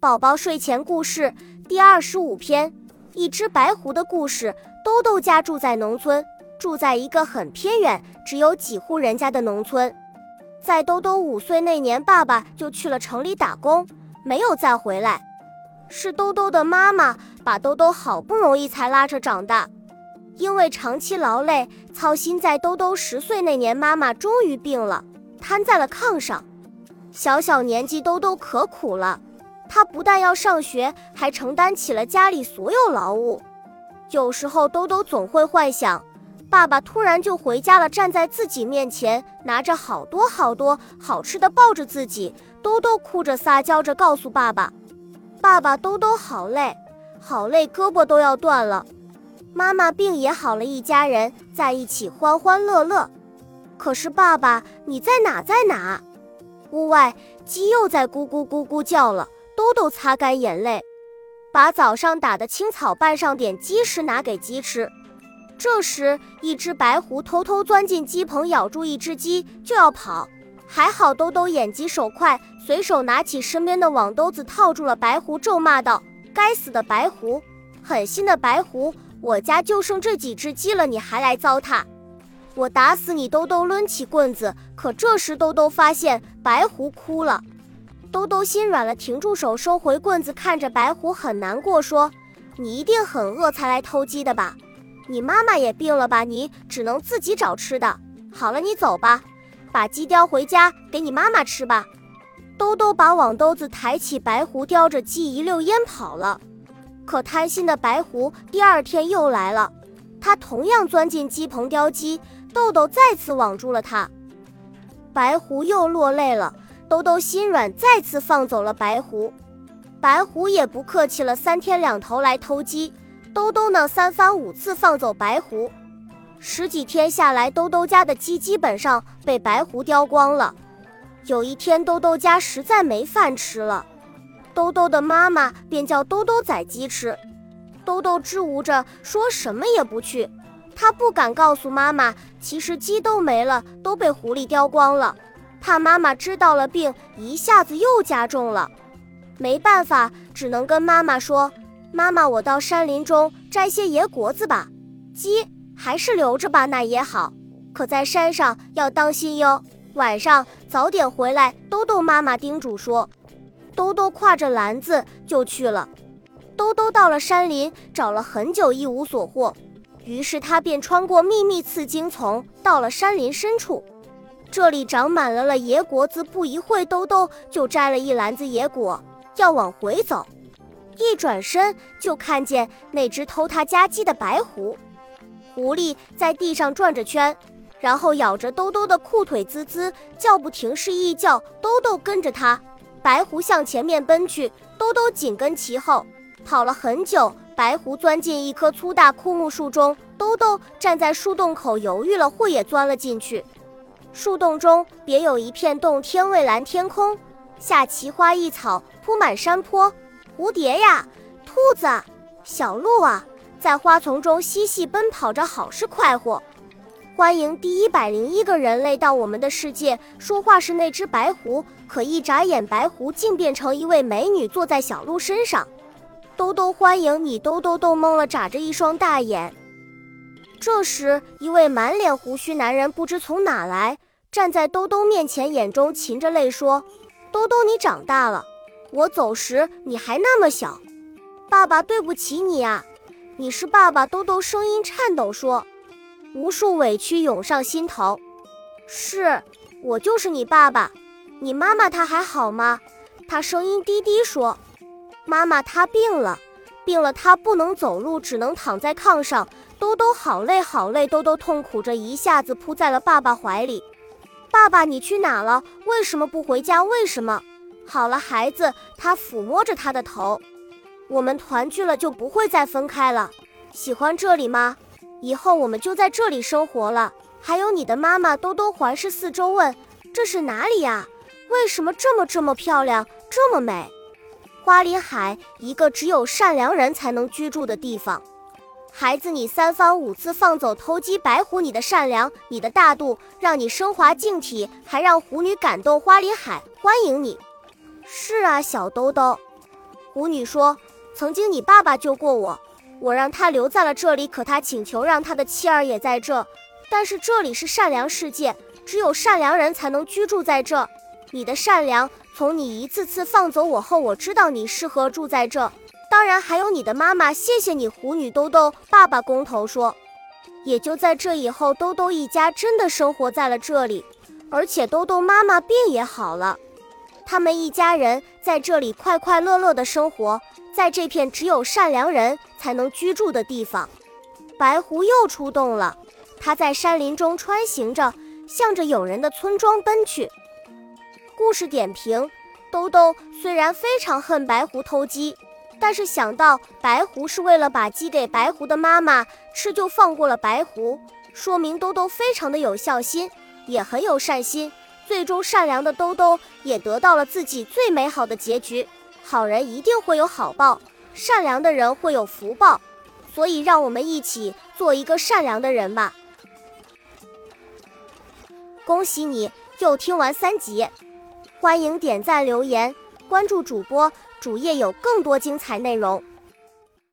宝宝睡前故事第二十五篇：一只白狐的故事。兜兜家住在农村，住在一个很偏远、只有几户人家的农村。在兜兜五岁那年，爸爸就去了城里打工，没有再回来。是兜兜的妈妈把兜兜好不容易才拉扯长大，因为长期劳累操心，在兜兜十岁那年，妈妈终于病了，瘫在了炕上。小小年纪，兜兜可苦了。他不但要上学，还承担起了家里所有劳务。有时候，兜兜总会幻想，爸爸突然就回家了，站在自己面前，拿着好多好多好吃的，抱着自己。兜兜哭着撒娇着告诉爸爸：“爸爸，兜兜好累，好累，胳膊都要断了。”妈妈病也好了，一家人在一起欢欢乐乐。可是，爸爸你在哪？在哪？屋外鸡又在咕咕咕咕叫了。兜兜擦干眼泪，把早上打的青草拌上点鸡食拿给鸡吃。这时，一只白狐偷偷钻进鸡棚，咬住一只鸡就要跑。还好兜兜眼疾手快，随手拿起身边的网兜子套住了白狐，咒骂道：“该死的白狐，狠心的白狐！我家就剩这几只鸡了，你还来糟蹋！我打死你！”兜兜抡起棍子，可这时兜兜发现白狐哭了。兜兜心软了，停住手，收回棍子，看着白狐很难过，说：“你一定很饿才来偷鸡的吧？你妈妈也病了吧？你只能自己找吃的。好了，你走吧，把鸡叼回家给你妈妈吃吧。”兜兜把网兜子抬起，白狐叼着鸡一溜烟跑了。可贪心的白狐第二天又来了，他同样钻进鸡棚叼鸡，豆豆再次网住了他。白狐又落泪了。兜兜心软，再次放走了白狐。白狐也不客气了，三天两头来偷鸡。兜兜呢，三番五次放走白狐。十几天下来，兜兜家的鸡基本上被白狐叼光了。有一天，兜兜家实在没饭吃了，兜兜的妈妈便叫兜兜宰鸡吃。兜兜支吾着，说什么也不去。他不敢告诉妈妈，其实鸡都没了，都被狐狸叼光了。怕妈妈知道了，病一下子又加重了，没办法，只能跟妈妈说：“妈妈，我到山林中摘些野果子吧。鸡还是留着吧，那也好。可在山上要当心哟，晚上早点回来。”兜兜妈妈叮嘱说。兜兜挎着篮子就去了。兜兜到了山林，找了很久一无所获，于是他便穿过密密刺荆丛，到了山林深处。这里长满了了野果子，不一会，兜兜就摘了一篮子野果，要往回走。一转身就看见那只偷他家鸡的白狐，狐狸在地上转着圈，然后咬着兜兜的裤腿，滋滋叫不停，示意叫兜兜跟着它。白狐向前面奔去，兜兜紧跟其后。跑了很久，白狐钻进一棵粗大枯木树中，兜兜站在树洞口犹豫了会，也钻了进去。树洞中别有一片洞天，蔚蓝天空下奇花异草铺满山坡，蝴蝶呀，兔子，小鹿啊，在花丛中嬉戏奔跑着，好是快活。欢迎第一百零一个人类到我们的世界。说话是那只白狐，可一眨眼，白狐竟变成一位美女，坐在小鹿身上。兜兜欢迎你，兜兜逗懵了，眨着一双大眼。这时，一位满脸胡须男人不知从哪来，站在兜兜面前，眼中噙着泪，说：“兜兜，你长大了，我走时你还那么小，爸爸对不起你啊！你是爸爸。”兜兜声音颤抖说：“无数委屈涌上心头，是我就是你爸爸。你妈妈她还好吗？”他声音低低说：“妈妈她病了，病了，她不能走路，只能躺在炕上。”兜兜好累好累，兜兜痛苦着，一下子扑在了爸爸怀里。爸爸，你去哪了？为什么不回家？为什么？好了，孩子，他抚摸着他的头。我们团聚了，就不会再分开了。喜欢这里吗？以后我们就在这里生活了。还有你的妈妈。兜兜环视四周，问：“这是哪里呀？为什么这么这么漂亮，这么美？”花林海，一个只有善良人才能居住的地方。孩子，你三番五次放走偷鸡白狐，你的善良，你的大度，让你升华净体，还让狐女感动。花林海欢迎你。是啊，小兜兜，狐女说：“曾经你爸爸救过我，我让他留在了这里，可他请求让他的妻儿也在这。但是这里是善良世界，只有善良人才能居住在这。你的善良，从你一次次放走我后，我知道你适合住在这。当然还有你的妈妈，谢谢你。”狐女兜兜爸爸工头说：“也就在这以后，兜兜一家真的生活在了这里，而且兜兜妈妈病也好了。”他们一家人在这里快快乐乐的生活，在这片只有善良人才能居住的地方。白狐又出动了，它在山林中穿行着，向着有人的村庄奔去。故事点评：兜兜虽然非常恨白狐偷鸡，但是想到白狐是为了把鸡给白狐的妈妈吃，就放过了白狐，说明兜兜非常的有孝心，也很有善心。最终，善良的兜兜也得到了自己最美好的结局。好人一定会有好报，善良的人会有福报。所以，让我们一起做一个善良的人吧。恭喜你又听完三集，欢迎点赞、留言、关注主播，主页有更多精彩内容。